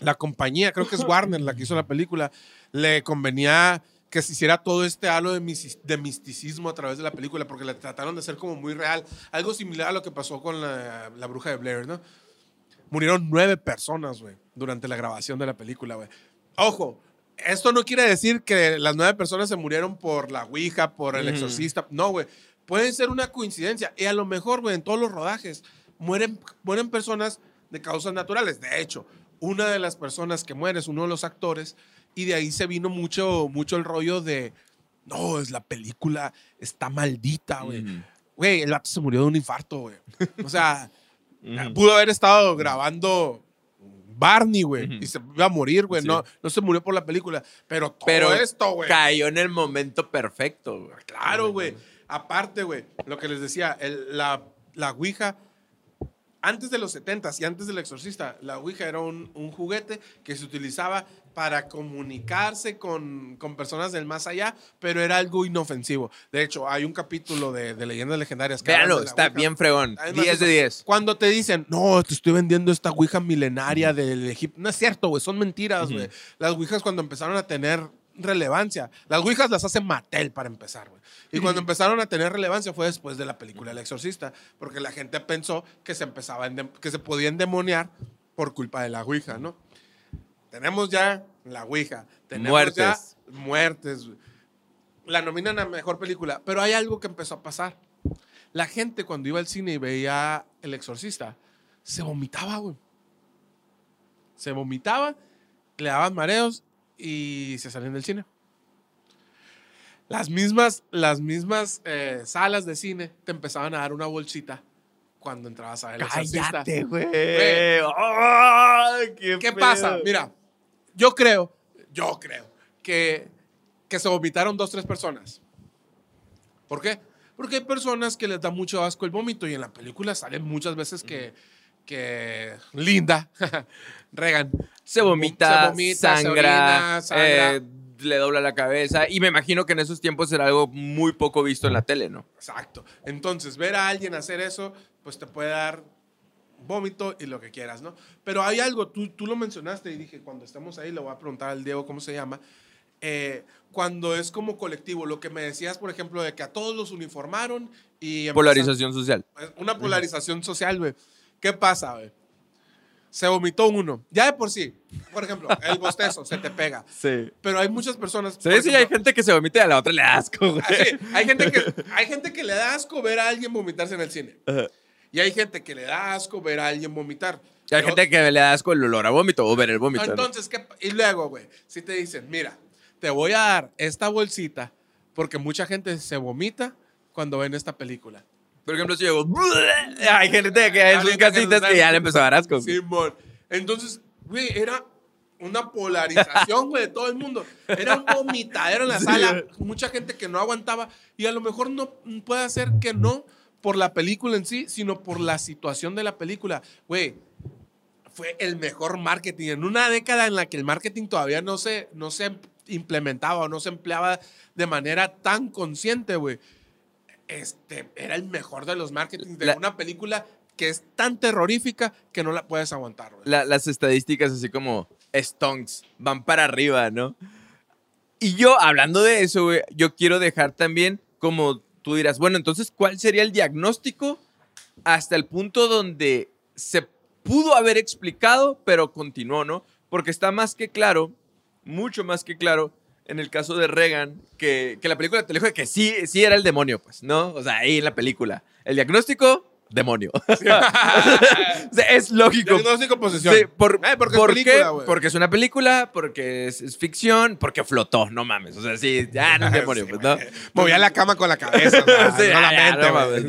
B: la compañía, creo que es Warner la que hizo la película, le convenía que se hiciera todo este halo de, mis- de misticismo a través de la película, porque la trataron de hacer como muy real. Algo similar a lo que pasó con la, la bruja de Blair, ¿no? Murieron nueve personas, güey, durante la grabación de la película, güey. Ojo, esto no quiere decir que las nueve personas se murieron por la Ouija, por el exorcista. No, güey. Puede ser una coincidencia. Y a lo mejor, güey, en todos los rodajes mueren, mueren personas de causas naturales. De hecho, una de las personas que muere es uno de los actores. Y de ahí se vino mucho, mucho el rollo de, no, es la película, está maldita, güey. Güey, el vato se murió de un infarto, güey. O sea, <laughs>
A: Ujú.
B: pudo haber estado grabando Barney, güey, y se iba a morir, güey.
A: Sí.
B: No, no se murió por la película. Pero todo
A: Pero
B: esto, güey.
A: Cayó en el momento perfecto, güey.
B: Claro, güey. Aparte, güey, lo que les decía, el- la, la Ouija, antes de los 70 y antes del exorcista, la Ouija era un, un juguete que se utilizaba para comunicarse con, con personas del más allá, pero era algo inofensivo. De hecho, hay un capítulo de, de Leyendas Legendarias que la
A: está
B: Ouija.
A: bien fregón.
B: Además,
A: 10 de
B: eso-
A: 10.
B: Cuando te dicen, no, te estoy vendiendo esta Ouija milenaria del Egipto. No es cierto, güey, son mentiras, güey. Las Ouijas cuando empezaron a tener relevancia, las Ouijas las hace Mattel para empezar, güey. Y cuando <laughs> empezaron a tener relevancia fue después de la película El Exorcista, porque la gente pensó que se empezaba que se podía endemoniar por culpa de la Ouija, ¿no? Tenemos ya la Ouija, tenemos
A: Muertes.
B: ya muertes. La nominan a mejor película, pero hay algo que empezó a pasar. La gente cuando iba al cine y veía El Exorcista, se vomitaba, güey. Se vomitaba, le daban mareos y se salían del cine. Las mismas, las mismas eh, salas de cine te empezaban a dar una bolsita cuando entrabas a ver El.
A: Cállate, güey. Qué
B: ¿Qué pasa? Mira, yo creo, yo creo que, que se vomitaron dos, tres personas. ¿Por qué? Porque hay personas que les da mucho asco el vómito y en la película salen muchas veces que, que Linda, <laughs> Regan,
A: Se vomita,
B: Se vomita, se
A: sangra,
B: orina, sangra.
A: eh, le dobla la cabeza. Y me imagino que en esos tiempos era algo muy poco visto en la tele, ¿no?
B: Exacto. Entonces, ver a alguien hacer eso, pues te puede dar vómito y lo que quieras, ¿no? Pero hay algo, tú, tú lo mencionaste y dije, cuando estemos ahí, le voy a preguntar al Diego cómo se llama. Eh, cuando es como colectivo, lo que me decías, por ejemplo, de que a todos los uniformaron y...
A: Polarización social.
B: Una polarización social, güey. ¿Qué pasa, güey? Se vomitó uno. Ya de por sí, por ejemplo, el bostezo se te pega.
A: Sí.
B: Pero hay muchas personas...
A: Sí, sí, hay gente que se vomita y a la otra le da asco, güey.
B: Así, hay, gente que, hay gente que le da asco ver a alguien vomitarse en el cine.
A: Ajá.
B: Y hay gente que le da asco ver a alguien vomitar.
A: Y hay
B: Yo-
A: gente que le da asco el olor a vómito o ver el vómito. ¿no?
B: Entonces, ¿qué y luego, güey, si te dicen, mira, te voy a dar esta bolsita porque mucha gente se vomita cuando ven esta película.
A: Por ejemplo, si yo hay gente que en sus casitas que ya le empezó a dar asco.
B: Simón. Entonces, güey, era una polarización, güey, de todo el mundo. Era un vomitadero en la
A: Sí,
B: sala.
A: güey.
B: Mucha gente que no aguantaba. Y a lo mejor no puede ser que no por la película en sí, sino por la situación de la película. Güey, fue el mejor marketing. En una década en la que el marketing todavía no se, no se implementaba o no se empleaba de manera tan consciente, güey. Este, era el mejor de los marketings de
A: La-
B: una película que es tan terrorífica que no la puedes aguantar.
A: La- las estadísticas así como stonks van para arriba, ¿no? Y yo, hablando de eso, güey, yo quiero dejar también como tú dirás, bueno, entonces, ¿cuál sería el diagnóstico hasta el punto donde se pudo haber explicado, pero continuó, ¿no? Porque está más que claro, mucho más que claro, en el caso de Reagan, que, que la película te dijo que sí, sí era el demonio, pues, ¿no? O sea, ahí en la película. El diagnóstico, demonio. <laughs> <laughs> O sea, es lógico.
B: Diagnóstico posesión.
A: Sí, por,
B: Eh, porque
A: ¿por
B: es película,
A: qué? Porque es una película, porque es, es ficción, porque flotó, no mames. O sea, sí, ya no es <laughs> demonio,
B: Sí,
A: pues, ¿no?
B: Movía la cama con la cabeza. o sea,
A: Sí,
B: no la
A: ya, ya,
B: mente,
A: no mames.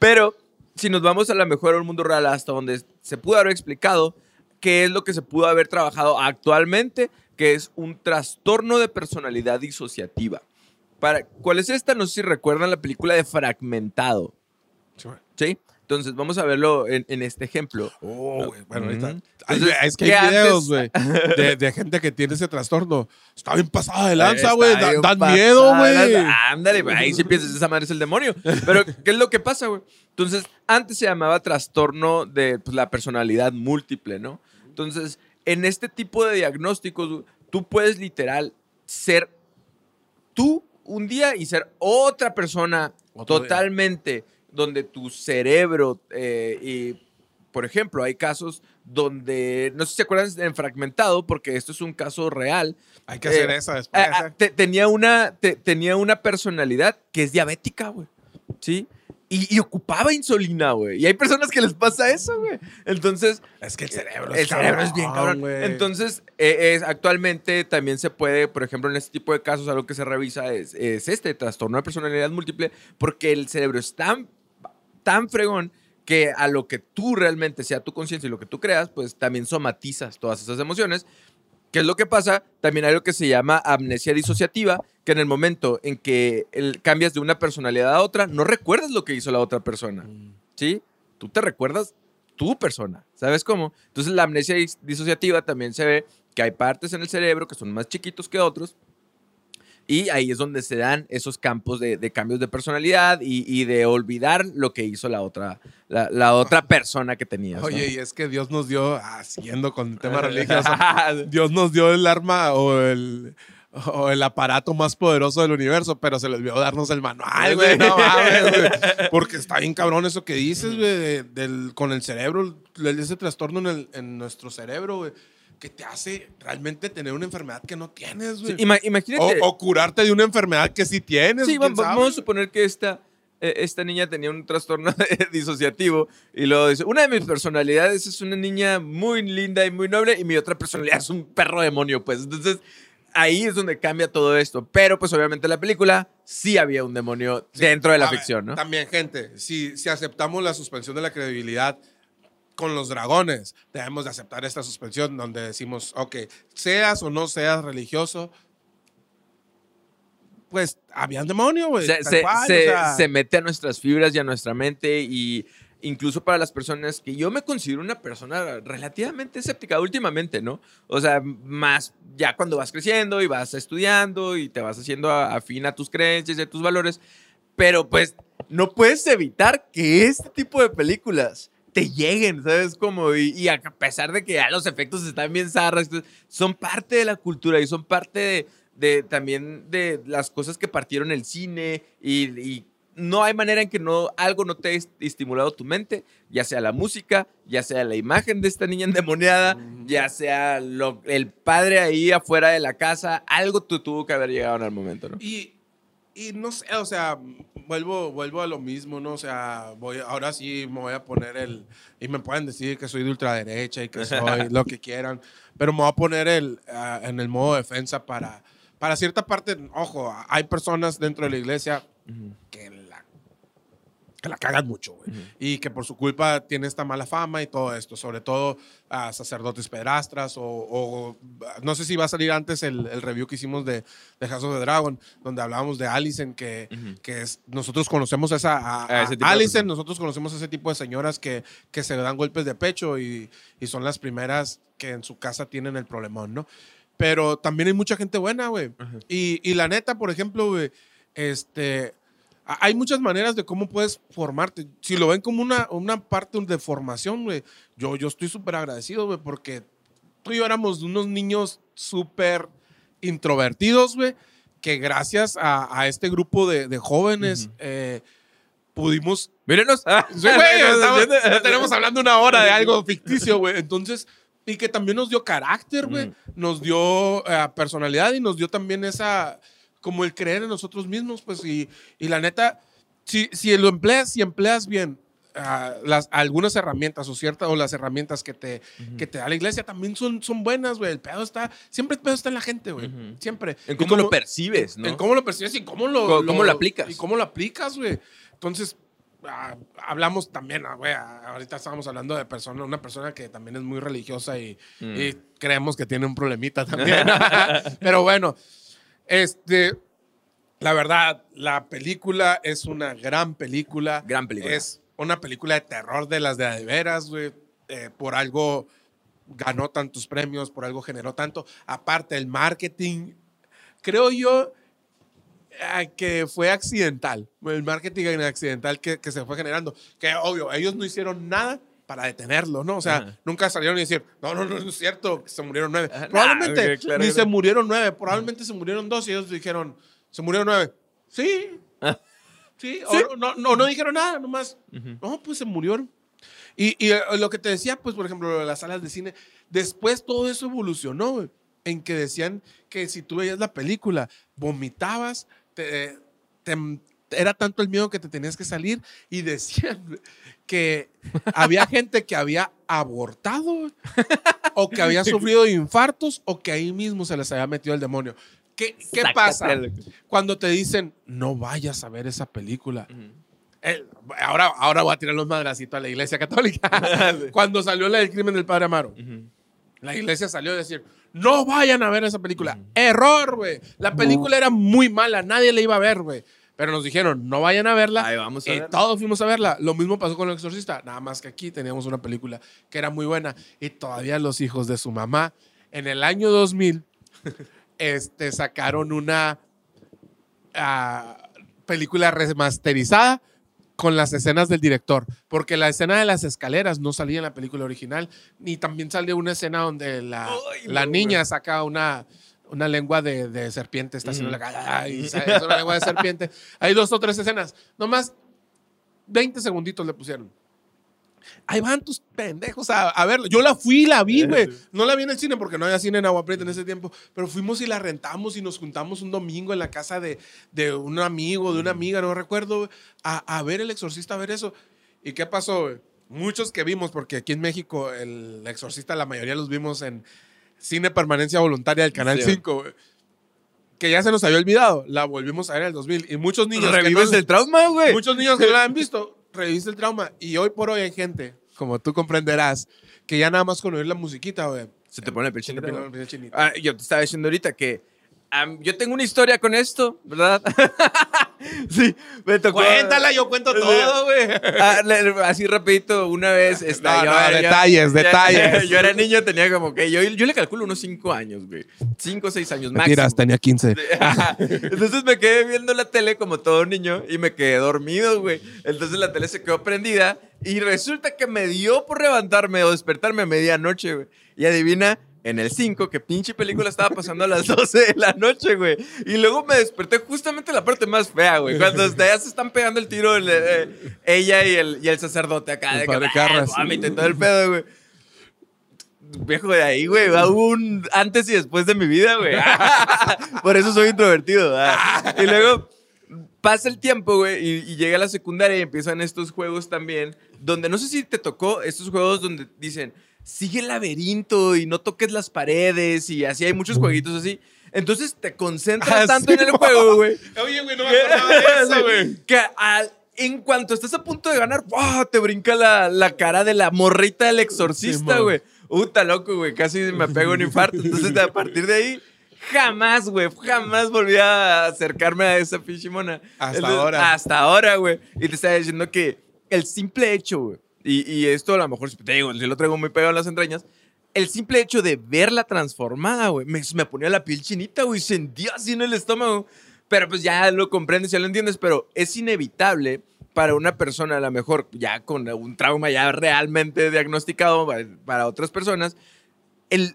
A: Pero si nos vamos a la mejor al mundo real hasta donde se pudo haber explicado qué es lo que se pudo haber trabajado actualmente, que es un trastorno de personalidad disociativa. Para, ¿Cuál es esta? No sé si recuerdan la película de Fragmentado.
B: Sí.
A: ¿sí? Entonces, vamos a verlo en, en este ejemplo.
B: Oh, güey. Bueno, ahorita.
A: Entonces,
B: güey, es que
A: ¿qué
B: hay videos,
A: antes?
B: güey, de, <laughs> de gente que tiene ese trastorno. Está bien pasada de lanza, güey. Dan
A: pasada,
B: miedo, güey.
A: Ándale, güey. Ahí sí piensas, esa madre es el demonio. Pero, ¿qué es lo que pasa, güey? Entonces, antes se llamaba trastorno de pues, la personalidad múltiple, ¿no? Entonces, en este tipo de diagnósticos, tú puedes literal ser tú un día y ser otra persona
B: Otro día.
A: totalmente, donde tu cerebro, eh, y, por ejemplo, hay casos donde, no sé si se acuerdan en Fragmentado, porque esto es un caso real,
B: Hay que hacer
A: Eh,
B: esa después.
A: Ah, ah, te- tenía, una, te- tenía una personalidad que es diabética, güey. ¿Sí? Y, y ocupaba insulina, güey. Y hay personas que les pasa eso, güey. Entonces,
B: es que el cerebro
A: el cerebro es bien cabrón. Entonces, eh, es- actualmente también se puede, por ejemplo, en este tipo de casos, algo que se revisa es, es este trastorno de personalidad múltiple, porque el cerebro es tan, tan fregón que a lo que tú realmente sea tu conciencia y lo que tú creas, pues también somatizas todas esas emociones. ¿Qué es lo que pasa? También hay lo que se llama amnesia disociativa, que en el momento en que el- cambias de una personalidad a otra, no recuerdas lo que hizo la otra persona.
B: Mm.
A: ¿Sí? Tú te recuerdas tu persona. ¿Sabes cómo? Entonces la amnesia dis- disociativa también se ve que hay partes en el cerebro que son más chiquitos que otros. Y ahí es donde se dan esos campos de, de cambios de personalidad y, y de olvidar lo que hizo la otra, la, la otra <laughs> persona que tenías. ¿no?
B: Oye, y es que Dios nos dio, ah, siguiendo con el tema <laughs> religioso, <laughs> Dios nos dio el arma o el, o el aparato más poderoso del universo, pero se les olvidó darnos el manual, güey. No <laughs> mames, güey. Porque está bien cabrón eso que dices, güey, de- del- con el cerebro, ese trastorno en, el- en nuestro cerebro, güey, que te hace realmente tener una enfermedad que no tienes,
A: Sí,
B: güey.
A: ima- imagínate.
B: o, o curarte de una enfermedad que sí tienes.
A: Sí,
B: quién
A: va-
B: sabe.
A: vamos a suponer que esta, eh, esta niña tenía un trastorno <laughs> disociativo y luego dice, una de mis personalidades es una niña muy linda y muy noble y mi otra personalidad es un perro demonio, pues. Entonces, ahí es donde cambia todo esto. Pero, pues, obviamente en la película sí había un demonio dentro de la
B: A ver,
A: ficción, ¿no?
B: También, gente, si, si aceptamos la suspensión de la credibilidad con los dragones, debemos de aceptar esta suspensión donde decimos, ok, seas o no seas religioso, pues había un demonio, güey.
A: se,
B: tal
A: se-
B: cual,
A: se-
B: o sea,
A: se mete a nuestras fibras y a nuestra mente y incluso para las personas que yo me considero una persona relativamente escéptica últimamente, ¿no? O sea, más ya cuando vas creciendo y vas estudiando y te vas haciendo afín a tus creencias y a tus valores, pero pues no puedes evitar que este tipo de películas te lleguen, ¿sabes? Como, y, a pesar de que ya los efectos están bien zarras, son parte de la cultura y son parte de, también de las cosas que partieron el cine y no hay manera en que no, algo no te haya estimulado tu mente, ya sea la música, ya sea la imagen de esta niña endemoniada, ya sea lo- el padre ahí afuera de la casa, algo tu- tuvo que haber llegado en el momento, ¿no?
B: Y, y no sé, o sea, vuelvo, vuelvo a lo mismo, ¿no? O sea, voy, ahora sí me voy a poner el... Y me pueden decir que soy de ultraderecha y que <laughs> soy lo que quieran, pero me voy a poner el, ah, en el modo defensa para, para cierta parte, ojo, hay personas dentro de la iglesia que la, que la cagan mucho, güey. Y que por su culpa tiene esta mala fama y todo esto, sobre todo a sacerdotes pedrastras o, o- no sé si va a salir antes el, el review que hicimos de, de House of the Dragon, donde hablábamos de Allison, que,
A: Ujú.
B: que es, nosotros conocemos a esa, a,
A: A ese tipo
B: Allison, nosotros conocemos a ese tipo de señoras que, que se dan golpes de pecho y, y son las primeras que en su casa tienen el problemón, ¿no? Pero también hay mucha gente buena, güey. Y, y la neta, por ejemplo, güey, este, hay muchas maneras de cómo puedes formarte. Si lo ven como una, una parte de formación, güey, yo, yo estoy súper agradecido, güey, porque tú y yo éramos unos niños súper introvertidos, güey, que gracias a, a este grupo de, de jóvenes eh, pudimos
A: Mírenos.
B: Sí, güey, <laughs> estamos- ya tenemos hablando una hora de algo <laughs> ficticio, güey. Entonces, y que también nos dio carácter, güey.
A: Mm.
B: Nos dio eh, personalidad y nos dio también esa, como el creer en nosotros mismos, pues, y, y la neta, si, si lo empleas, si empleas bien ah, las, algunas herramientas o ciertas, o las herramientas que te, que te da la iglesia también son, son buenas, güey. El pedo está, siempre el pedo está en la gente, güey.
A: Ujú.
B: Siempre.
A: En cómo
B: como-
A: lo percibes, ¿no?
B: en cómo lo percibes y cómo lo,
A: Co- cómo lo aplicas.
B: Y cómo lo aplicas, güey. Entonces, ah, hablamos también, ah, güey, ah, ahorita estábamos hablando de persona, una persona que también es muy religiosa y,
A: Mm.
B: y creemos que tiene un problemita también. <laughs> Pero bueno, este, la verdad, la película es una gran película.
A: Gran película.
B: Es una película de terror de las de a de veras, güey. Eh, por algo ganó tantos premios, por algo generó tanto. Aparte, el marketing, creo yo eh, que fue accidental. El marketing accidental que, que se fue generando. Que obvio, ellos no hicieron nada para detenerlo, ¿no? O sea,
A: Ajá.
B: nunca salieron y decir, no, no, no, no es cierto, que se murieron nueve.
A: Ajá,
B: Probablemente
A: nah, güey, claro
B: ni
A: que
B: se murieron nueve, probablemente se murieron dos y ellos dijeron, se murieron nueve. Sí,
A: Ah. <laughs>
B: sí, o no, no, no dijeron nada, nomás, no, pues se murieron. Y, y, eh, lo que te decía, pues, por ejemplo, las salas de cine, después todo eso evolucionó, en que decían que si tú veías la película, vomitabas, te, te- era tanto el miedo que te tenías que salir y decían que había <laughs> gente que había abortado o que había <laughs> sufrido infartos o que ahí mismo se les había metido el demonio. ¿Qué, qué pasa cuando te dicen no vayas a ver esa película? Eh, ahora, ahora voy a tirar los madracitos a la iglesia católica. <laughs> Cuando salió la del crimen del padre Amaro, la iglesia salió a decir, no vayan a ver esa película. Error, güey. La película era muy mala, nadie la iba a ver, güey. Pero nos dijeron, no vayan a verla.
A: Ahí vamos a
B: y
A: verla.
B: todos fuimos a verla. Lo mismo pasó con El Exorcista. Nada más que aquí teníamos una película que era muy buena. Y todavía los hijos de su mamá, en el año 2000, <laughs> este, sacaron una ah, película remasterizada con las escenas del director, porque la escena de las escaleras no salía en la película original, ni también salió una escena donde la,
A: Ay,
B: la niña saca una, una lengua de, de serpiente, está haciendo la cara, y es una lengua de serpiente. Hay dos o tres escenas, nomás 20 segunditos le pusieron. Ahí van tus pendejos a, a verlo. Yo la fui la vi, güey. No la vi en el cine porque no había cine en Agua Prieta en ese tiempo. Pero fuimos y la rentamos y nos juntamos un domingo en la casa de, de un amigo, de una amiga, no recuerdo, a, a ver El Exorcista, a ver eso. ¿Y qué pasó, güey? Muchos que vimos, porque aquí en México El Exorcista, la mayoría los vimos en Cine Permanencia Voluntaria del Canal
A: Sí.
B: 5, güey. Que ya se nos había olvidado. La volvimos a ver en el 2000. Y muchos niños.
A: Revives
B: no-
A: el trauma, güey.
B: Muchos niños que no la han visto, reviste el trauma. Y hoy por hoy hay gente, como tú comprenderás, que ya nada más con oír la musiquita, güey.
A: Se te pone la piel
B: se le
A: chinita,
B: pone
A: güey.
B: la piel chinita.
A: Ah, yo te estaba diciendo ahorita que am, yo tengo una historia con esto, ¿verdad? <laughs> sí, me tocó.
B: Cuéntala, yo cuento todo, güey.
A: Ah, así rapidito, una vez. Está,
B: No, no, detalles, detalles. <laughs>
A: Yo era niño, tenía como que. Yo, yo le calculo unos 5 años, güey. 5 o 6 años máximo.
B: Tenía 15. <laughs>
A: Entonces me quedé viendo la tele como todo niño y me quedé dormido, güey. Entonces la tele se quedó prendida y resulta que me dio por levantarme o despertarme a medianoche, güey. Y adivina, en el 5, que pinche película estaba pasando a las <laughs> 12 de la noche, güey. Y luego me desperté justamente en la parte más fea, güey. Cuando <laughs> ya se están pegando el tiro el, eh, ella y el, y el sacerdote acá.
B: El
A: de
B: padre
A: que,
B: Carras.
A: "Ah, vómito y todo el pedo, güey. Viejo de ahí, güey. Hubo un antes y después de mi vida, güey. <laughs> Por eso soy introvertido. ah. Y luego pasa el tiempo, güey, y, y llega la secundaria y empiezan estos juegos también, donde no sé si te tocó estos juegos donde dicen, sigue el laberinto y no toques las paredes y así hay muchos jueguitos así. Entonces te concentras
B: Ah,
A: tanto
B: sí,
A: en el juego, güey. <laughs>
B: Oye, güey, no me acordaba de <laughs> eso, güey.
A: Que al- en cuanto estás a punto de ganar, ¡buah! te brinca la, la cara de la morrita del exorcista, güey. Uta, loco, güey. Casi me pego un infarto. Entonces, a partir de ahí, jamás, güey, jamás volví a acercarme a esa pinche mona.
B: Hasta ahora.
A: Hasta ahora, güey. Y te estaba diciendo que el simple hecho, güey, y, y esto a lo mejor, te digo, si lo traigo muy pegado en las entrañas, el simple hecho de verla transformada, güey, me, me ponía la piel chinita, güey, sentía así en el estómago. Pero pues ya lo comprendes, ya lo entiendes, pero es inevitable para una persona, a lo mejor ya con un trauma ya realmente diagnosticado para- otras personas, el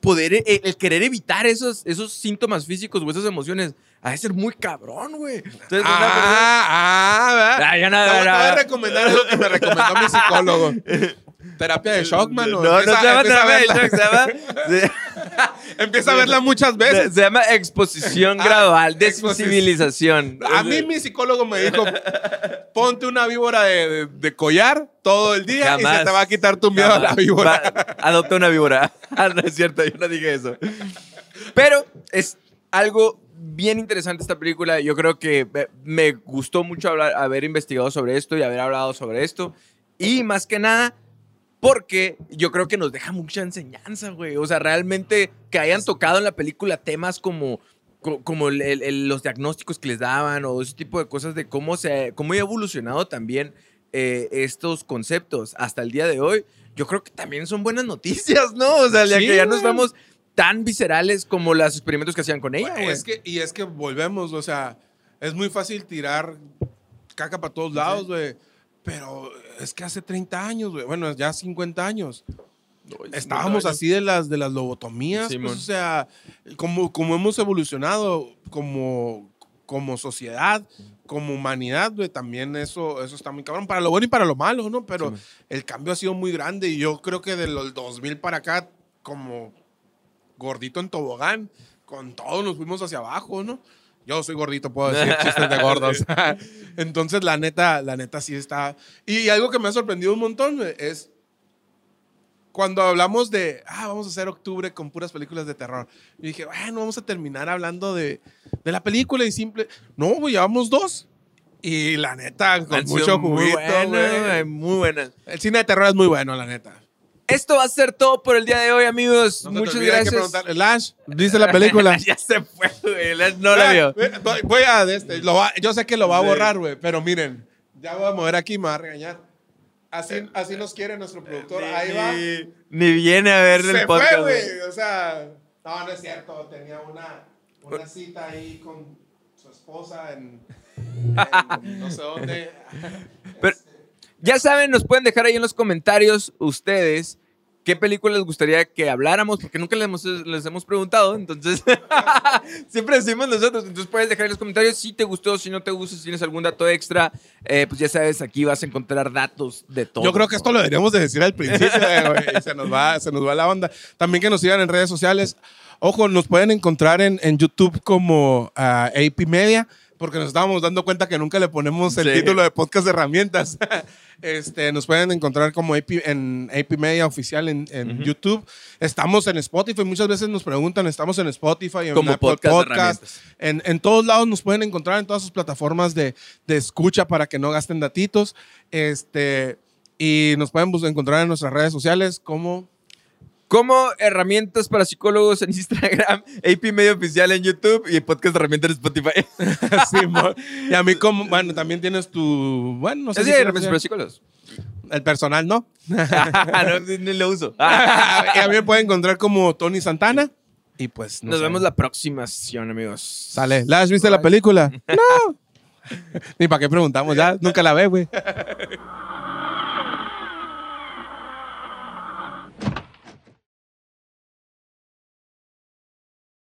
A: poder, el, el querer evitar esos, esos síntomas físicos o esas emociones, ha de ser muy cabrón, güey. Entonces, una persona-
B: Ah, ah, ¿verdad?
A: Ah, yo no-
B: Te voy- te voy a recomendar lo que me recomendó mi psicólogo. <laughs> Terapia de shock, mano.
A: No, no
B: Empieza-
A: se llama terapia de
B: verla.
A: shock, se llama... <laughs> se-
B: Empieza a verla muchas veces.
A: Se, se llama exposición
B: Ah,
A: gradual, desensibilización.
B: A mí mi psicólogo me dijo, ponte una víbora de, de- de collar todo el día y se te va a quitar tu miedo a la víbora.
A: Va, adopta una víbora. <laughs> Ah, no es cierto, yo no dije eso. Pero es algo bien interesante esta película. Yo creo que me- gustó mucho hablar, haber investigado sobre esto y haber hablado sobre esto. Y más que nada, porque yo creo que nos deja mucha enseñanza, güey. O sea, realmente que hayan tocado en la película temas como, co- como el- el- el- los diagnósticos que les daban o ese tipo de cosas de cómo, se, cómo ha evolucionado también eh, estos conceptos hasta el día de hoy, yo creo que también son buenas noticias, ¿no? O sea, ya
B: Sí,
A: que ya nos
B: güey.
A: Tan viscerales como los experimentos que hacían con ella,
B: Güey, es que, y es que volvemos, o sea, es muy fácil tirar caca para todos lados, güey. Pero es que hace 30 años, güey, bueno, ya 50 años, estábamos así de las, de las lobotomías,
A: Simón.
B: pues, o sea, como, como hemos evolucionado como, como sociedad, como humanidad, güey, también eso, eso está muy cabrón, para lo bueno y para lo malo, ¿no? Pero
A: Simón.
B: el cambio ha sido muy grande y yo creo que de los 2000 para acá, como gordito en tobogán, con todos nos fuimos hacia abajo, ¿no? Yo soy gordito, puedo decir <laughs> chistes de gordos. <laughs> Entonces, la neta, la neta sí está. Y algo que me ha sorprendido un montón es cuando hablamos de, ah, vamos a hacer octubre con puras películas de terror. Y dije, bueno, vamos a terminar hablando de, de la película y simple. No, güey, llevamos dos. Y la neta, con mucho
A: muy
B: juguito, güey.
A: güey, muy buenas.
B: El cine de terror es muy bueno, la neta.
A: Esto va a ser todo por el día de hoy, amigos.
B: No se
A: Muchas gracias.
B: Lash, ¿viste la <laughs> película? <laughs>
A: ya se fue, güey. la- No la vio.
B: Voy, a este, lo va- yo sé que lo va a borrar, güey, pero miren, ya voy a mover aquí y me va a regañar. Así, así nos quiere nuestro productor. Ahí va.
A: Ni, ni viene a ver el
B: Se
A: podcast.
B: fue,
A: güey.
B: O sea, no, no es cierto. Tenía una, una cita ahí con su esposa en, <laughs> en no sé dónde.
A: Pero- Ya saben, nos pueden dejar ahí en los comentarios ustedes qué película les gustaría que habláramos, porque nunca les hemos, les hemos preguntado, entonces <laughs> siempre decimos nosotros, entonces puedes dejar en los comentarios si te gustó, si no te gusta, si tienes algún dato extra, eh, pues ya sabes, aquí vas a encontrar datos de todo.
B: Yo creo que esto lo deberíamos de decir al principio, eh, se nos va, se nos va la onda. También que nos sigan en redes sociales. Ojo, nos pueden encontrar en, en YouTube como ah, AP Media, porque nos estábamos dando cuenta que nunca le ponemos el
A: Sí.
B: título de podcast de herramientas. <laughs> este, nos pueden encontrar como AP, en AP Media oficial en, en YouTube. Estamos en Spotify. Muchas veces nos preguntan, estamos en Spotify, en
A: Como
B: Apple
A: podcast
B: Podcast, en, en todos lados nos pueden encontrar en todas sus plataformas de, de escucha para que no gasten datitos. Este, y nos pueden encontrar en nuestras redes sociales como...
A: Como herramientas para psicólogos en Instagram, <laughs> AP Medio Oficial en YouTube y podcast de herramientas en Spotify. <laughs>
B: Simón. y a mí como... Bueno, también tienes tu... Bueno, no sé
A: Sí,
B: si
A: sí, herramientas para psicólogos.
B: el personal, ¿no? <laughs>
A: no, ni lo uso.
B: y a mí me pueden encontrar como Tony Santana. Y pues... no
A: Nos
B: sé.
A: vemos la próxima sesión, amigos.
B: Sale. ¿La has visto la película? No. Ni para qué preguntamos, ya. Nunca la ve, güey.